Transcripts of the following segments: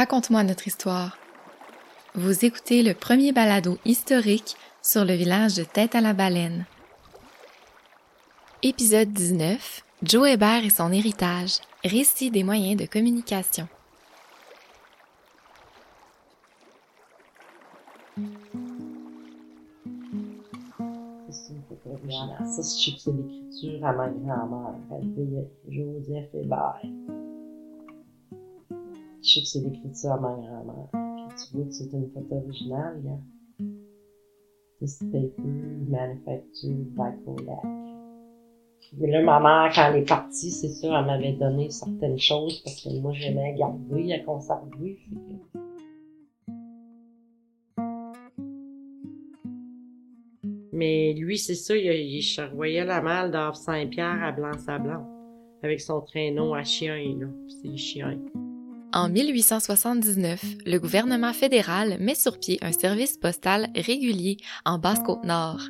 Raconte-moi notre histoire. Vous écoutez le premier balado historique sur le village de Tête à la Baleine. Épisode 19. Joe Hébert et son héritage. Récit des moyens de communication. Ça, je c'est l'écriture à ma grand-mère. Joseph Hébert. Je sais que c'est l'écriture à ma grand-mère. Puis tu vois que c'est une photo originale, là. This paper manufactured by Kodak. Puis là, ma quand elle est partie, c'est sûr, elle m'avait donné certaines choses parce que moi, j'aimais garder, à conserver. Mais lui, c'est ça, il, il charroyait la malle d'Havre Saint-Pierre à Blanc-Sablon. Avec son traîneau à chien, là. C'est les chiens. En 1879, le gouvernement fédéral met sur pied un service postal régulier en Basse-Côte-Nord.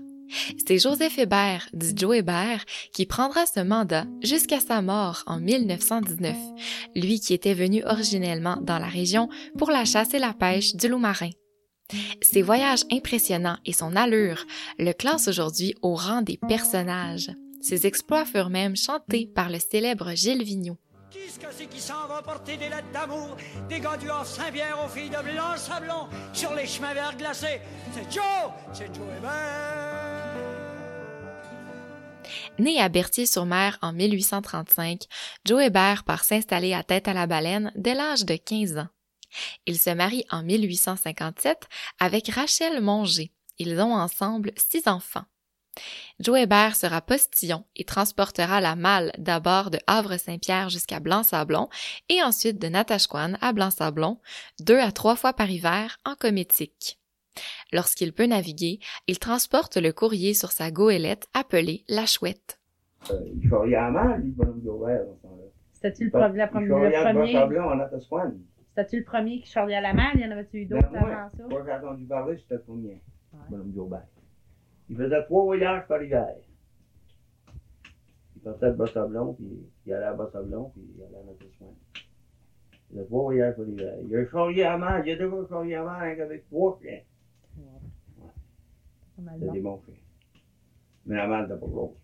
C'est Joseph Hébert, dit Joe Hébert, qui prendra ce mandat jusqu'à sa mort en 1919, lui qui était venu originellement dans la région pour la chasse et la pêche du loup marin. Ses voyages impressionnants et son allure le classent aujourd'hui au rang des personnages. Ses exploits furent même chantés par le célèbre Gilles Vigneault. Ce qui s'en va porter des lettres d'amour, des du aux filles de Blanc-Sablon sur les chemins verts glacés? C'est Joe! C'est Joe Hébert! Né à Berthier-sur-Mer en 1835, Joe Hébert part s'installer à Tête-à-la-Baleine dès l'âge de 15 ans. Il se marie en 1857 avec Rachel Monger. Ils ont ensemble six enfants. Joe Hébert sera postillon et transportera la malle d'abord de Havre-Saint-Pierre jusqu'à Blanc-Sablon et ensuite de Natashquan à Blanc-Sablon, deux à trois fois par hiver en cométique. Lorsqu'il peut naviguer, il transporte le courrier sur sa goélette appelée la chouette. Euh, il charriait à mal, lui, bonhomme. C'était-tu le, pre- la Il première- charriait à le premier? C'était-tu le premier qui charriait à la malle? Il y en avait-tu eu Ben, d'autres moi, avant ça? moi, j'ai entendu parler, c'était le premier, bonhomme. Il faisait trois voyages par hiver. Il partait de Bas-Sablon, puis il allait à Bas-Sablon, puis il allait à Natasquan. Il faisait trois voyages par hiver. Il a charrié à mal, il a déjà charrié à mal hein, avec trois chiens. Mal C'était bon. des bons chiens. Mais la malle n'était pas grosse.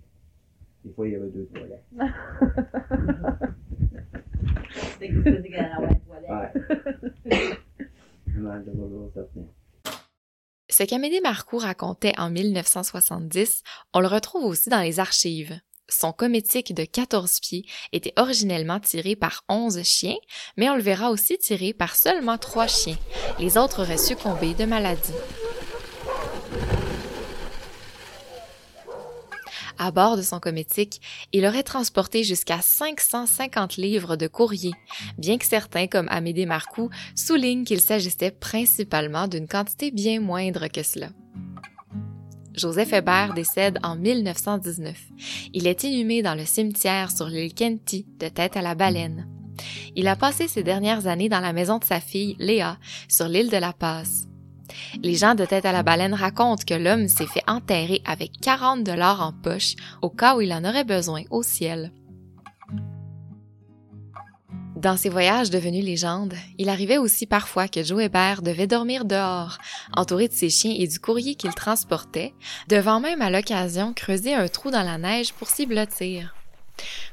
Des fois, il y avait deux, trois lacs. Ouais. La malle n'était pas grosse, ça tenait. Ce qu'Amédée Marcoux racontait en 1970, on le retrouve aussi dans les archives. Son cométique de 14 pieds était originellement tiré par 11 chiens, mais on le verra aussi tiré par seulement 3 chiens. Les autres auraient succombé de maladie. À bord de son cométique, il aurait transporté jusqu'à 550 livres de courrier, bien que certains, comme Amédée Marcoux, soulignent qu'il s'agissait principalement d'une quantité bien moindre que cela. Joseph Hébert décède en 1919. Il est inhumé dans le cimetière sur l'île Kenty, de tête à la baleine. Il a passé ses dernières années dans la maison de sa fille, Léa, sur l'île de la Passe. Les gens de tête à la baleine racontent que l'homme s'est fait enterrer avec 40 dollars en poche au cas où il en aurait besoin au ciel. Dans ses voyages devenus légendes, il arrivait aussi parfois que Joe Hébert devait dormir dehors, entouré de ses chiens et du courrier qu'il transportait, devant même à l'occasion creuser un trou dans la neige pour s'y blottir.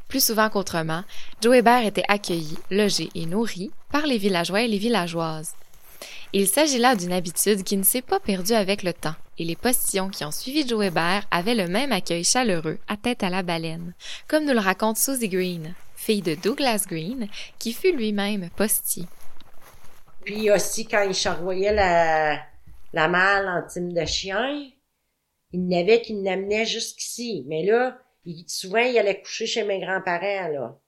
Plus souvent qu'autrement, Joe Hébert était accueilli, logé et nourri par les villageois et les villageoises. Il s'agit là d'une habitude qui ne s'est pas perdue avec le temps, et les postillons qui ont suivi Joe Hébert avaient le même accueil chaleureux à tête à la baleine, comme nous le raconte Susie Green, fille de Douglas Green, qui fut lui-même postille. Puis aussi, quand il charroyait la, la malle en time de chien, il n'avait qui l'amenait jusqu'ici. Mais là, il, souvent, il allait coucher chez mes grands-parents, là.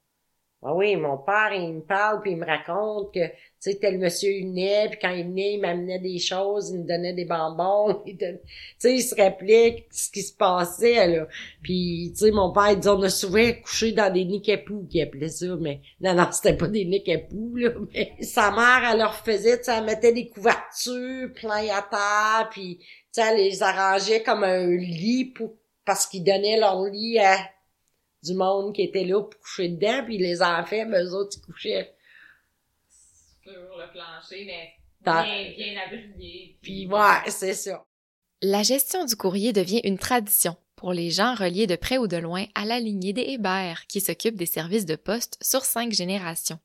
Ah oui, mon père, il me parle puis il me raconte que, tu sais, tel monsieur, il venait, puis quand il venait, il m'amenait des choses, il me donnait des bonbons. il Tu sais, il se rappelait ce qui se passait, là. Puis, tu sais, mon père, il disait, on a souvent couché dans des nids à poux, qu'il appelait ça, mais non, non, c'était pas des nids là. Mais sa mère, elle leur faisait, tu elle mettait des couvertures plein à terre, puis, tu sais, elle les arrangeait comme un lit pour, parce qu'ils donnaient leur lit à du monde qui était là pour coucher dedans, puis les enfants, ben, eux autres, ils couchaient. Sur le plancher, mais Dans- bien abrillé. Puis, ouais, c'est ça. La gestion du courrier devient une tradition pour les gens reliés de près ou de loin à la lignée des Hébert qui s'occupent des services de poste sur cinq générations.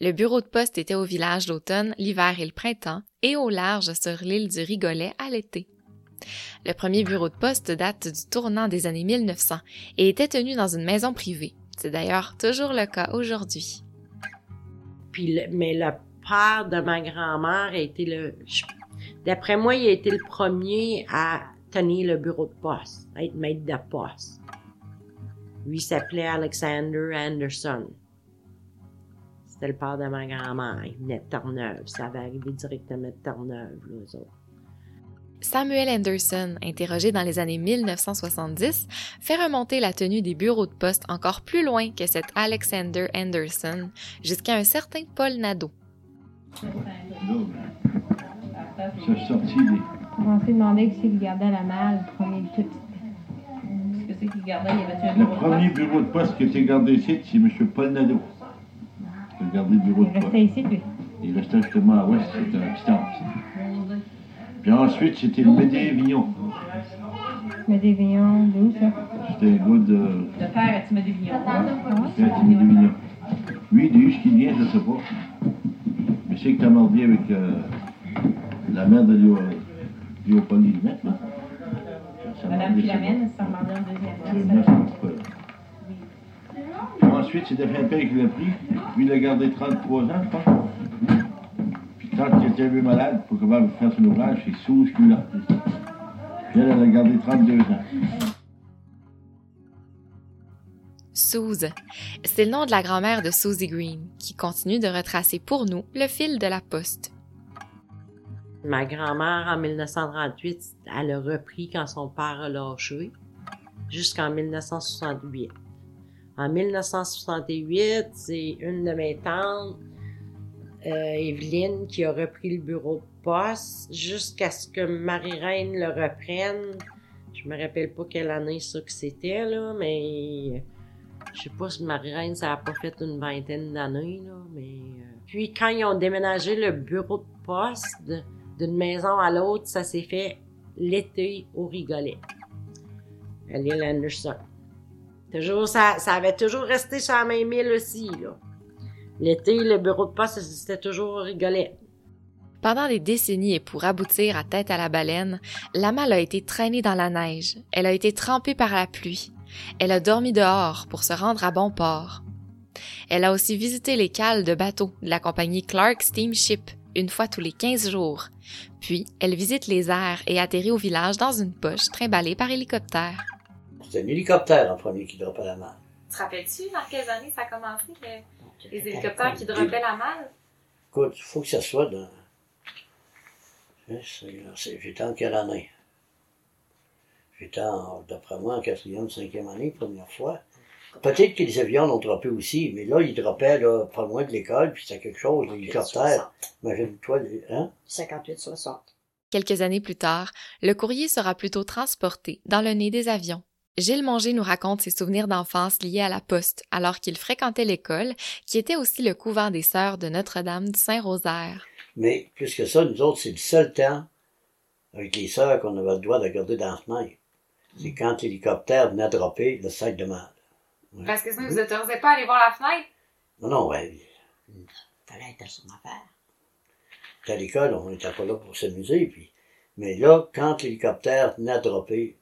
Le bureau de poste était au village l'automne, l'hiver et le printemps, et au large sur l'île du Rigolet à l'été. Le premier bureau de poste date du tournant des années 1900 et était tenu dans une maison privée. C'est d'ailleurs toujours le cas aujourd'hui. Mais le père de ma grand-mère a été le... D'après moi, il a été le premier à tenir le bureau de poste, à être maître de poste. Lui s'appelait Alexander Anderson. C'était le père de ma grand-mère. Il venait de Terre-Neuve. Ça avait arrivé directement de Terre-Neuve, eux autres. Samuel Anderson, interrogé dans les années 1970, fait remonter la tenue des bureaux de poste encore plus loin que cet Alexander Anderson, jusqu'à un certain Paul Nadeau. Sorti. On s'est demandé qui c'est qui gardait la malle, le premier tout. Qu'est-ce que c'est qu'il gardait? Il y avait un Le bureau de premier poste? bureau de poste qui était gardé ici, c'est M. Paul Nadeau. Le bureau Il de poste. restait ici, lui. Il restait justement à l'ouest, c'était un petit temps. Puis ensuite, c'était le Médé Vignon. Mais des vignons, d'où ça? C'était un gars de... Le père a Timothy Vignon. C'était un Médé Vignon. Lui, il est où ce qu'il vient, je ne sais pas. Mais c'est que t'as mardi avec euh, la mère de Léo, Léopold Limette, là. Ça m'a Madame dit, Philomène, ça remandait en deuxième place. C'est ensuite, c'était Pimpin qui l'a pris. Lui, il a gardé 33 ans, je pense. Quand il était un peu malade, pour comment faire son ouvrage, c'est Souze qui l'a repris. Puis elle, elle a gardé 32 ans. Suze. C'est le nom de la grand-mère de Susie Green, qui continue de retracer pour nous le fil de la poste. Ma grand-mère, en 1938, elle a repris quand son père a lâché, jusqu'en 1968. En 1968, c'est une de mes tantes, euh, Evelyne, qui a repris le bureau de poste jusqu'à ce que Marie-Reine le reprenne. Je me rappelle pas quelle année ça que c'était, là, mais je sais pas si Marie-Reine, ça a pas fait une vingtaine d'années, là, mais... euh, Puis quand ils ont déménagé le bureau de poste d'une maison à l'autre, ça s'est fait l'été au Rigolet. À l'île Anderson. Toujours, ça, ça avait toujours resté sur la même île aussi, là. L'été, le bureau de poste, c'était toujours au Rigolet. Pendant des décennies et pour aboutir à tête à la baleine, la malle a été traînée dans la neige, elle a été trempée par la pluie, elle a dormi dehors pour se rendre à bon port. Elle a aussi visité les cales de bateaux de la compagnie Clark Steamship une fois tous les 15 jours. Puis, elle visite les airs et atterrit au village dans une poche trimballée par hélicoptère. C'était un hélicoptère en premier qui dropait la malle. Te rappelles-tu dans quelles années ça a commencé, les hélicoptères qui droppaient la malle? Écoute, il faut que ça soit dans. C'est- J'étais en quelle année? J'étais, en- d'après moi, en quatrième, cinquième année, première fois. Peut-être que les avions l'ont droppé aussi, mais là, ils droppaient là, pas loin de l'école, puis c'était quelque chose, l'hélicoptère. Imagine-toi, les- hein? 58-60. Quelques années plus tard, le courrier sera plutôt transporté dans le nez des avions. Gilles Monger nous raconte ses souvenirs d'enfance liés à la poste alors qu'il fréquentait l'école, qui était aussi le couvent des sœurs de Notre-Dame du Saint-Rosaire. Mais plus que ça, nous autres, c'est le seul temps, avec les sœurs, qu'on avait le droit de regarder dans la fenêtre. C'est quand l'hélicoptère venait dropper le sac de mal. Parce que ça ne vous autorisait pas à aller voir la fenêtre? Non, non, ouais. Fallait être à son affaire. à l'école, on n'était pas là pour s'amuser. Puis... Mais là, quand l'hélicoptère venait à dropper,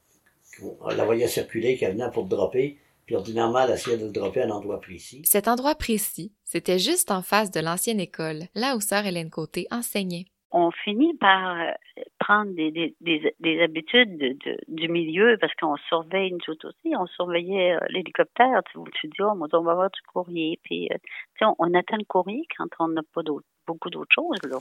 on la voyait circuler, qu'elle venait pour dropper, puis ordinairement, elle essayait de le dropper à un endroit précis. Cet endroit précis, c'était juste en face de l'ancienne école, là où sœur Hélène Côté enseignait. on finit par euh, prendre des, des, des, des habitudes de, de- du milieu parce qu'on surveille nous autres aussi, on surveillait euh, l'hélicoptère. Tu, tu dis, oh, on va avoir du courrier. Puis, euh, tu sais, on, on attend le courrier quand on n'a pas d'autre beaucoup d'autres choses, là.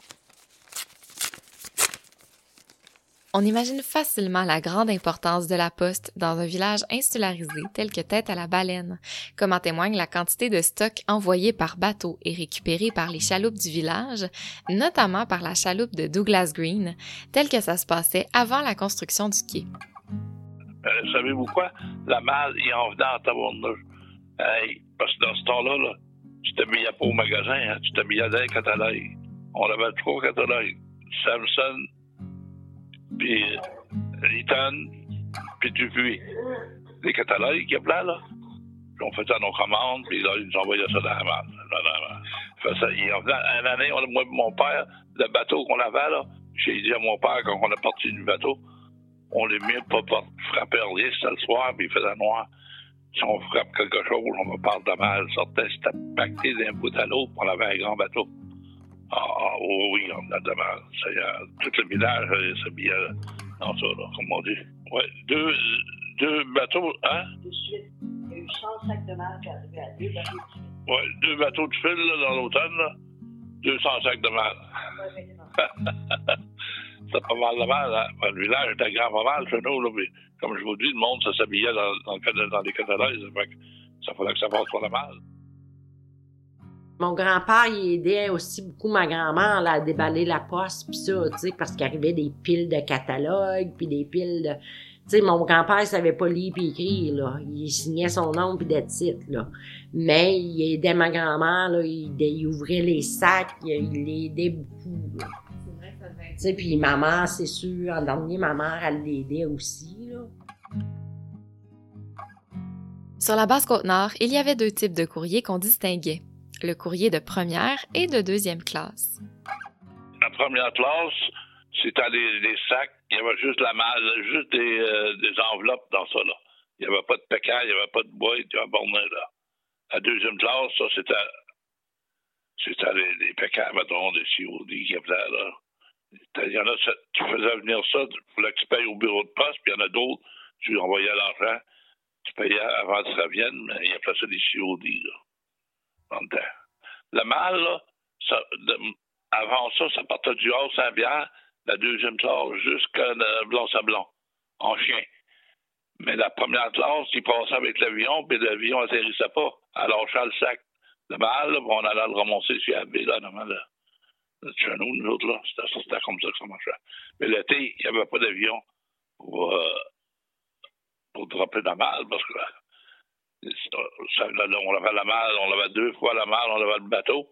On imagine facilement la grande importance de la poste dans un village insularisé tel que Tête à la Baleine, comme en témoigne la quantité de stock envoyé par bateau et récupéré par les chaloupes du village, notamment par la chaloupe de Douglas Green, tel que ça se passait avant la construction du quai. Euh, Savez-vous quoi? La malle, il en venait en tabarnouche. Hey, parce que dans ce temps-là, là, tu t'habillais pas au magasin, hein, tu t'habillais dans les catalogues. On avait trois catalogues. Samson, puis Eaton, puis Dupuis. Les catalogues qu'il y a plein, là. Puis on faisait nos commandes, puis là, ils nous envoyaient ça dans la malle. Fait ça, il en une année, on, moi et mon père, le bateau qu'on avait, là, j'ai dit à mon père, quand on est parti du bateau, on les mieux pas pas frapper rien, c'était le soir, puis il faisait noir. Si on frappe quelque chose, on me parle de mal, sortait, c'était pacté d'un bout à l'autre, on avait un grand bateau. Ah, ah, oui, oui, on a de a- tout le village euh, s'habillait dans ça, là, comme on dit. Ouais, deux, deux bateaux, hein? De suite. Il y a eu 100 sacs de mal qui arrivaient à deux bateaux de suite. Ouais, deux bateaux de fil, là, dans l'automne, là. 200 sacs de mal. C'est pas mal de mal, hein? Ben, le village était grand pas mal chez nous, là, puis comme je vous dis, le monde, s'habillait dans, dans, dans les catalogues, ça fait que ça fallait que ça passe pour le mal. Mon grand-père, il aidait aussi beaucoup ma grand-mère à déballer la poste, puis ça, tu sais, parce qu'il arrivait des piles de catalogues, puis des piles de... Tu sais, mon grand-père, il savait pas lire puis écrire, là. Il signait son nom puis des titres, là. Mais il aidait ma grand-mère, là. Il, ouvrait les sacs, il, il l'aidait beaucoup, là. Tu sais, puis ma mère, c'est sûr, en dernier, ma mère, elle l'aidait aussi, là. Sur la basse Côte-Nord, il y avait deux types de courriers qu'on distinguait. Le courrier de première et de deuxième classe. La première classe, c'était les sacs, il y avait juste la malle, juste des, euh, des enveloppes dans ça, là. Il n'y avait pas de pécan, il n'y avait pas de boîte, il y avait là. La deuxième classe, ça, c'était, c'était les, les pécans, mettons, des COD qui appelaient. Il y en a, tu faisais venir ça, voulais que tu payes au bureau de poste, puis il y en a d'autres, tu envoyais l'argent, tu payais avant que ça vienne, mais ils appelaient ça des COD, là, le. Le mal, là, ça, avant ça, ça partait du haut Saint-Pierre, la deuxième classe, jusqu'à Blanc-Sablon, en chien. Mais la première classe, il passait avec l'avion, puis l'avion atterrissait pas. Alors, le sac. Le là, on allait le ramasser sur la baie, là, normalement, là. Chez nous, nous autres, là, c'était comme ça que ça marchait. Mais l'été, il n'y avait pas d'avion pour, euh, pour dropper la malle, parce que euh, ça, là, là, on avait la malle, on avait deux fois la malle, on avait le bateau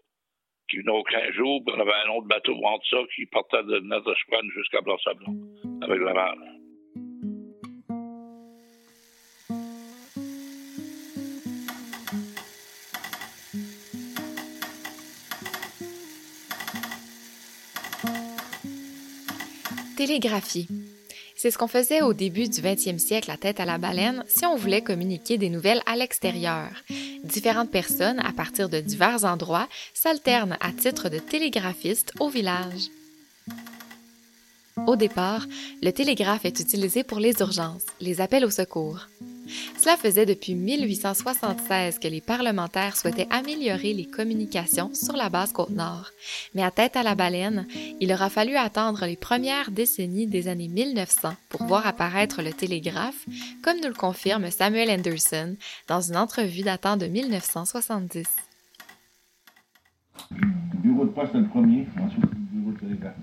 qui venait au 15 jours, puis on avait un autre bateau entre ça qui partait de Natashquan jusqu'à Blanc-Sablon avec la malle. Télégraphie. C'est ce qu'on faisait au début du 20e siècle à tête à la baleine si on voulait communiquer des nouvelles à l'extérieur. Différentes personnes, à partir de divers endroits, s'alternent à titre de télégraphistes au village. Au départ, le télégraphe est utilisé pour les urgences, les appels au secours. Cela faisait depuis 1876 que les parlementaires souhaitaient améliorer les communications sur la base Côte-Nord. Mais à tête à la baleine, il aura fallu attendre les premières décennies des années 1900 pour voir apparaître le télégraphe, comme nous le confirme Samuel Anderson dans une entrevue datant de 1970. Le bureau de poste, le premier, ensuite le bureau de télégraphe.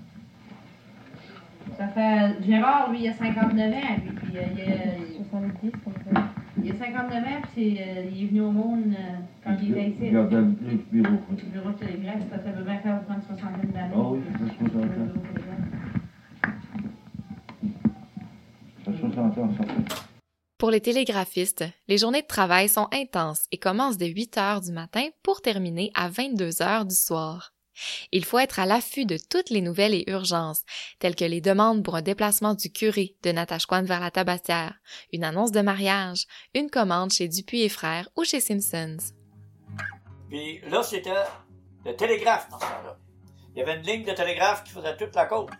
Ça fait. Gérard, lui, il a 59 ans, lui, puis euh, il, a, 70, comme ça. il a 59 ans, puis euh, il est venu au monde euh, quand il était ici. Il gardait le bureau. Le bureau de télégraphe, ça fait bien faire prendre une soixantaine d'années. Ah oui, ça fait 60 ans. Ça fait 60 ans, ça fait. Pour les télégraphistes, les journées de travail sont intenses et commencent dès 8 heures du matin pour terminer à 22 heures du soir. Il faut être à l'affût de toutes les nouvelles et urgences, telles que les demandes pour un déplacement du curé de Natashquan vers la Tabassière, une annonce de mariage, une commande chez Dupuis et Frères ou chez Simpsons. Puis là, c'était le télégraphe dans ce temps-là. Il y avait une ligne de télégraphe qui faisait toute la côte.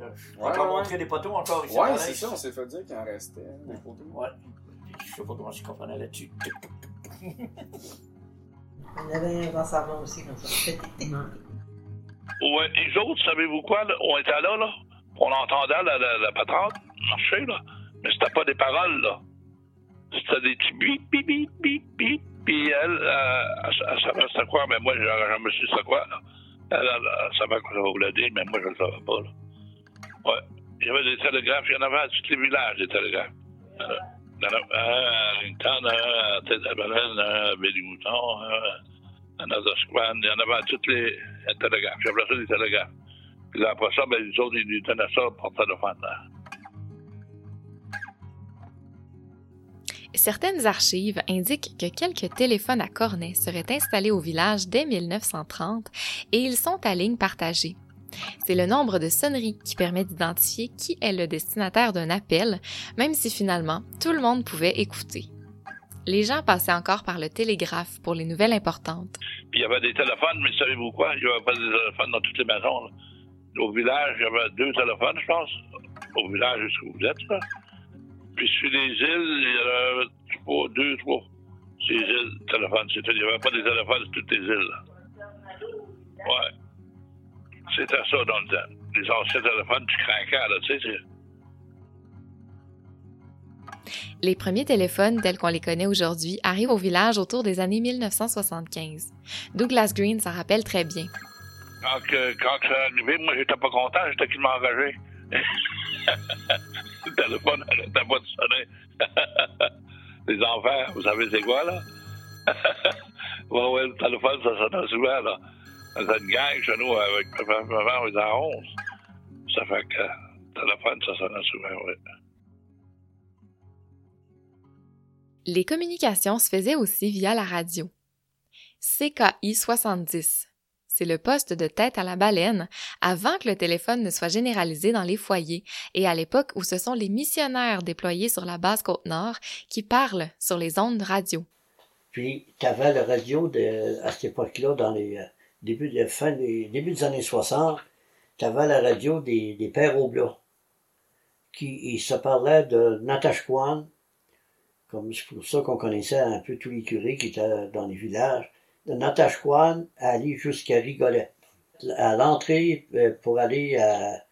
Je vais Ouais, pas ouais. montrer des poteaux encore ici. Ouais, c'est ça, on s'est fait dire qu'il en restait. hein, des photos. Ouais. Je sais pas comment je comprenais là-dessus. On avait un grand savon aussi comme ça. Ouais, les autres, savez-vous quoi, là? On était là, là. On entendait la, la, la patente marcher, là. Mais c'était pas des paroles, là. C'était des petits bip, bip, bip, bip, bip. Puis elle, euh, elle, elle savait c'était quoi, mais moi, j'aurais jamais su c'était quoi, là. Elle, elle, elle savait quoi ça voulait dire, mais moi, je le savais pas, là. Ouais. Il y avait des télégraphes, il y en avait à tous les villages, des télégraphes. Il il y en les. Certaines archives indiquent que quelques téléphones à cornet seraient installés au village dès 1930 et ils sont à ligne partagée. C'est le nombre de sonneries qui permet d'identifier qui est le destinataire d'un appel, même si finalement tout le monde pouvait écouter. Les gens passaient encore par le télégraphe pour les nouvelles importantes. Puis il y avait des téléphones, mais savez-vous quoi? Il n'y avait pas des téléphones dans toutes les maisons. Au village, il y avait deux téléphones, je pense. Au village jusqu'où vous êtes. Puis sur les îles, il y avait trois, deux, trois. Ces îles, téléphones. Il n'y avait pas des téléphones sur toutes les îles. Ouais. C'était ça dans le temps. Les anciens téléphones, tu craquais, là, tu sais. Les premiers téléphones tels qu'on les connaît aujourd'hui arrivent au village autour des années 1975. Douglas Green s'en rappelle très bien. Quand, que, quand arrivé, moi, j'étais pas content, j'étais qu'il m'a engagé. le téléphone arrêtait pas de sonner. Les enfants, vous savez c'est quoi, là? ouais, ouais, le téléphone, ça sonnait souvent, là. Dans une gang chez nous, avec ma maman, on était à 11. Ça fait que le téléphone, ça sonnait souvent, oui. Les communications se faisaient aussi via la radio. CKI 70. C'est le poste de tête à la baleine avant que le téléphone ne soit généralisé dans les foyers et à l'époque où ce sont les missionnaires déployés sur la base Côte-Nord qui parlent sur les ondes radio. Puis, tu avais la radio de, à cette époque-là, dans les fin des, années 60, tu avais la radio des, Pères Oblats, qui ils se parlaient de Natashquan, comme c'est pour ça qu'on connaissait un peu tous les curés qui étaient dans les villages, de Natashquan à aller jusqu'à Rigolette. À l'entrée, euh, pour aller à,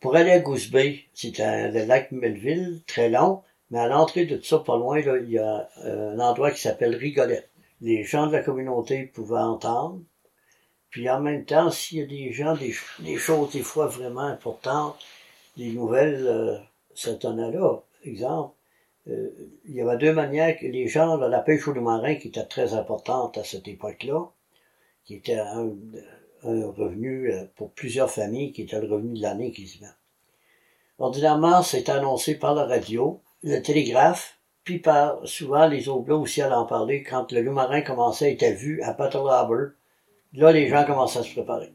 pour aller à Goose Bay, c'était le lac Melville, très long, mais à l'entrée de tout ça, pas loin, il y a euh, un endroit qui s'appelle Rigolette. Les gens de la communauté pouvaient entendre. Puis en même temps, s'il y a des gens, des, choses des fois vraiment importantes, des nouvelles, euh, a là. Exemple, euh, il y avait deux manières que les gens, la pêche au marin qui était très importante à cette époque-là, qui était un, revenu euh, pour plusieurs familles, qui était le revenu de l'année quasiment. Ordinairement, c'est annoncé par la radio, le télégraphe, puis par souvent les oblats aussi allaient en parler quand le loup marin commençait à être vu à Battle Harbor. Là, les gens commençaient à se préparer.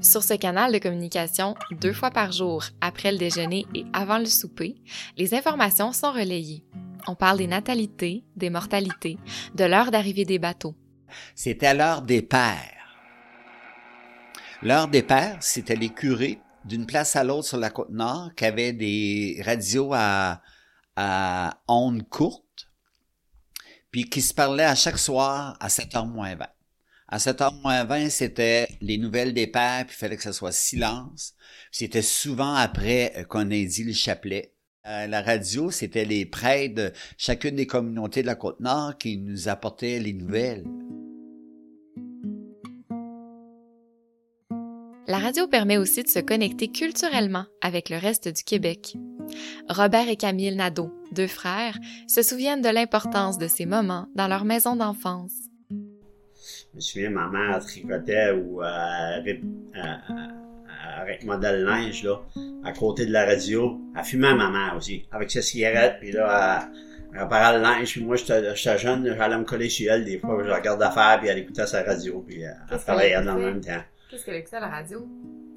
Sur ce canal de communication, deux fois par jour, après le déjeuner et avant le souper, les informations sont relayées. On parle des natalités, des mortalités, de l'heure d'arrivée des bateaux. C'était l'heure des pères. L'heure des pères, c'était les curés d'une place à l'autre sur la côte nord qui avaient des radios à, à ondes courtes, puis qui se parlaient à chaque soir à 7h moins 20. À 7h moins 20, c'était les nouvelles des pères, puis il fallait que ça soit silence. C'était souvent après euh, qu'on ait dit le chapelet. Euh, la radio, c'était les prêtres de chacune des communautés de la Côte-Nord qui nous apportaient les nouvelles. La radio permet aussi de se connecter culturellement avec le reste du Québec. Robert et Camille Nadeau, deux frères, se souviennent de l'importance de ces moments dans leur maison d'enfance. Je me souviens, ma mère tricotait ou euh, avec modèle linge, là, à côté de la radio. Elle fumait ma mère aussi, avec sa cigarette, puis là, elle, réparait le linge, puis moi, j'étais jeune, j'allais me coller sur elle des fois, je regardais faire, puis elle écoutait sa radio, puis euh, elle travaillait dans le même temps. Qu'est-ce qu'elle écoutait à la radio?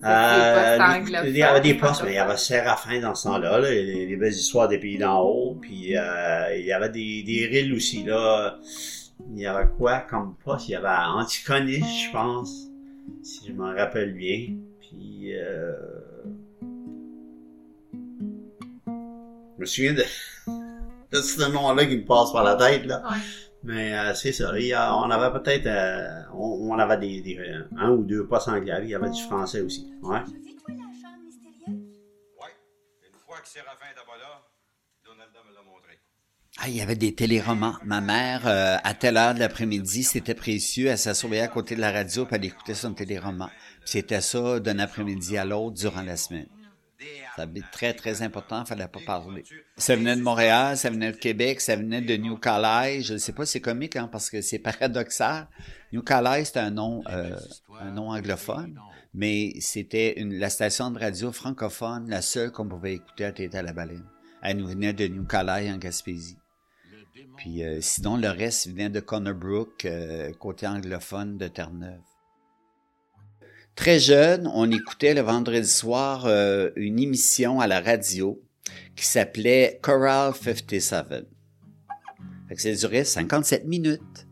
Euh, il y avait des postes, mais il y avait Séraphin dans ce temps-là, là, les, les belles histoires des pays d'en haut, puis euh, il y avait des, des rilles aussi, là. Il y avait quoi comme poste? Il y avait Anticonis, je pense, si je m'en rappelle bien. Puis, euh... je me souviens de, de ce nom-là qui me passe par la tête, là. Ouais. Mais euh, c'est ça. Il y a- on avait peut-être, euh, on, on avait des, des, euh, un ou deux postes anglais. Il y avait du français aussi. Ouais. Une fois que Séraphin n'était pas là, Donalda me l'a montré. Ah, il y avait des téléromans. Ma mère, euh, à telle heure de l'après-midi, c'était précieux. Elle s'assoyait à côté de la radio puis elle écoutait son téléroman. Puis C'était ça d'un après-midi à l'autre durant la semaine. Ça avait très, très important. Fallait pas parler. Ça venait de Montréal, ça venait de Québec, ça venait de New Calais. Je ne sais pas, c'est comique, hein, parce que c'est paradoxal. New Calais, c'est un nom, euh, un nom anglophone, mais c'était la station de radio francophone, la seule qu'on pouvait écouter à Tête à la baleine. Elle nous venait de New Calais, en Gaspésie. Puis euh, sinon, le reste venait de Conor Brook, euh, côté anglophone de Terre-Neuve. Très jeune, on écoutait le vendredi soir euh, une émission à la radio qui s'appelait Choral 57. Fait que ça durait 57 minutes.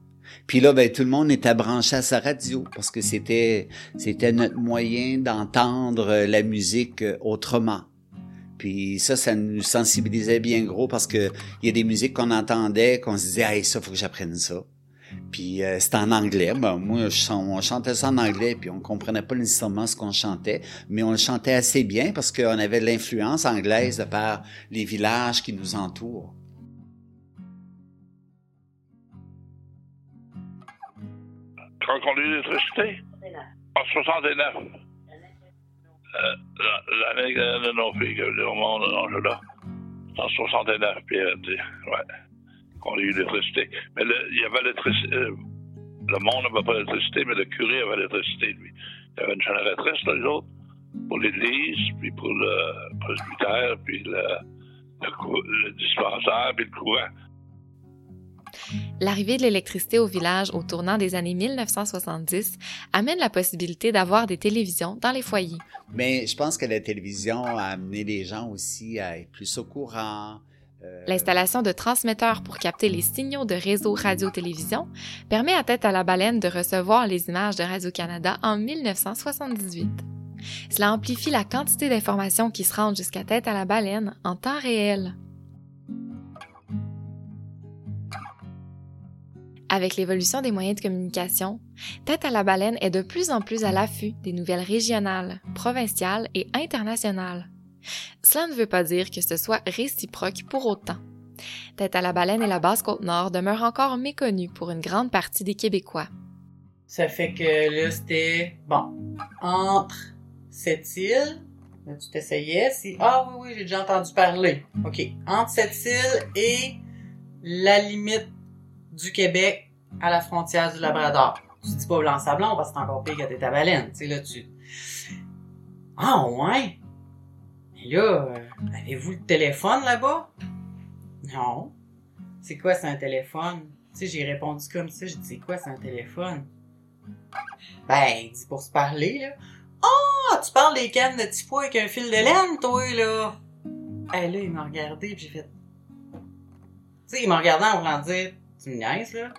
Puis là, ben, tout le monde était branché à sa radio parce que c'était, c'était notre moyen d'entendre la musique euh, autrement. Puis ça, ça nous sensibilisait bien gros parce que il y a des musiques qu'on entendait, qu'on se disait, hey, ça, faut que j'apprenne ça. Puis euh, c'était en anglais. Ben, moi, on chantait ça en anglais, puis on comprenait pas nécessairement ce qu'on chantait, mais on le chantait assez bien parce qu'on avait l'influence anglaise de par les villages qui nous entourent. Quand on eu l'électricité, en 69, euh, la- l'année de nos filles au non, là, en 69, puis dit, ouais, qu'on a eu l'électricité. Mais le- il y avait l'électricité, euh, le monde n'avait pas l'électricité, mais le curé avait l'électricité, lui. Il y avait une génératrice, là, les autres, pour l'église, puis pour le presbytère, puis le, le, le dispensaire, puis le courant. L'arrivée de l'électricité au village au tournant des années 1970 amène la possibilité d'avoir des télévisions dans les foyers. Mais je pense que la télévision a amené les gens aussi à être plus au courant. Euh, L'installation de transmetteurs pour capter les signaux de réseau radio-télévision permet à Tête à la baleine de recevoir les images de Radio-Canada en 1978. Cela amplifie la quantité d'informations qui se rendent jusqu'à Tête à la baleine en temps réel. Avec l'évolution des moyens de communication, Tête à la baleine est de plus en plus à l'affût des nouvelles régionales, provinciales et internationales. Cela ne veut pas dire que ce soit réciproque pour autant. Tête à la baleine et la Basse-Côte-Nord demeurent encore méconnues pour une grande partie des Québécois. Ça fait que là, c'était, bon, entre cette île, là, tu t'essayais, si, ah oui, oui, j'ai déjà entendu parler. OK. Entre cette île et la limite du Québec à la frontière du Labrador. Tu dis pas blanc-sablon parce que c'est encore pire que t'es à baleine. Tu sais, là, tu... Ah, ouais? Là, euh, avez-vous le téléphone là-bas? Non. C'est quoi, c'est un téléphone? Tu sais, j'ai répondu comme ça. J'ai dit, c'est quoi, c'est un téléphone? Ben, il dit pour se parler, là. Ah, tu parles des cannes de petits pois avec un fil de laine, toi, là. Eh, là, il m'a regardé, puis j'ai fait... Tu sais, il m'a regardé en voulant dire, tu me niaises, là?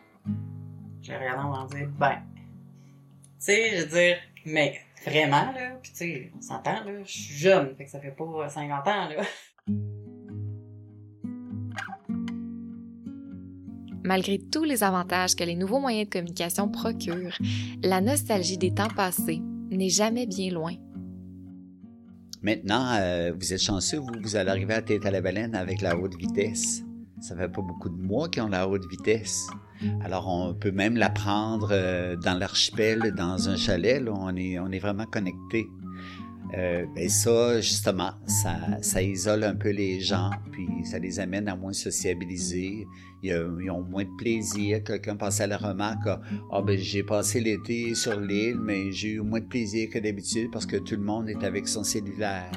J'ai regardé en voulant dire, ben... Tu sais, je veux dire, mais vraiment, là, puis tu sais, on s'entend, là, je suis jeune, fait que ça fait pas 50 ans, là. Malgré tous les avantages que les nouveaux moyens de communication procurent, la nostalgie des temps passés n'est jamais bien loin. Maintenant, euh, vous êtes chanceux, vous, vous allez arriver à tête à la baleine avec la haute vitesse. Ça fait pas beaucoup de mois qu'ils ont la haute vitesse. Alors, on peut même la prendre euh, dans l'archipel, dans un chalet. On est, on est vraiment connecté. Euh, ben ça, justement, ça, ça isole un peu les gens, puis ça les amène à moins sociabiliser. Ils, ont moins de plaisir. Quelqu'un passait à la remarque, ah ah, ben j'ai passé l'été sur l'île, mais j'ai eu moins de plaisir que d'habitude parce que tout le monde est avec son cellulaire.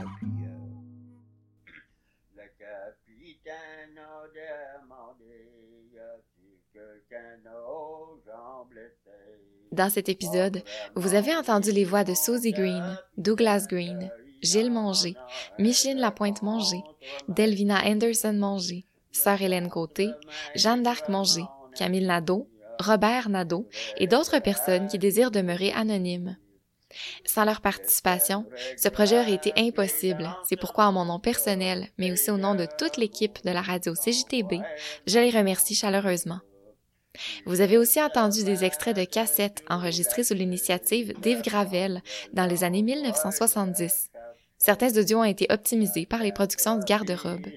Dans cet épisode, vous avez entendu les voix de Susie Green, Douglas Green, Gilles Monger, Micheline Lapointe-Monger, Delvina Anderson-Monger, Sœur Hélène Côté, Jeanne d'Arc Monger, Camille Nadeau, Robert Nadeau et d'autres personnes qui désirent demeurer anonymes. Sans leur participation, ce projet aurait été impossible. C'est pourquoi, en mon nom personnel, mais aussi au nom de toute l'équipe de la radio CJTB, je les remercie chaleureusement. Vous avez aussi entendu des extraits de cassettes enregistrés sous l'initiative d'Yves Gravel dans les années 1970. Certains audios ont été optimisés par les productions de garde-robe.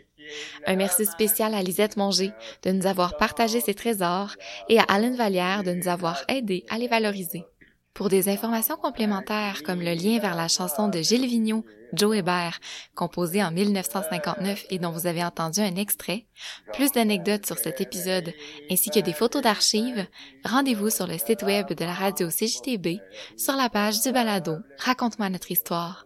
Un merci spécial à Lisette Monger de nous avoir partagé ses trésors et à Alan Vallière de nous avoir aidés à les valoriser. Pour des informations complémentaires comme le lien vers la chanson de Gilles Vigneault, Joe Hébert, composée en 1959 et dont vous avez entendu un extrait, plus d'anecdotes sur cet épisode ainsi que des photos d'archives, rendez-vous sur le site web de la radio CJTB sur la page du balado Raconte-moi notre histoire.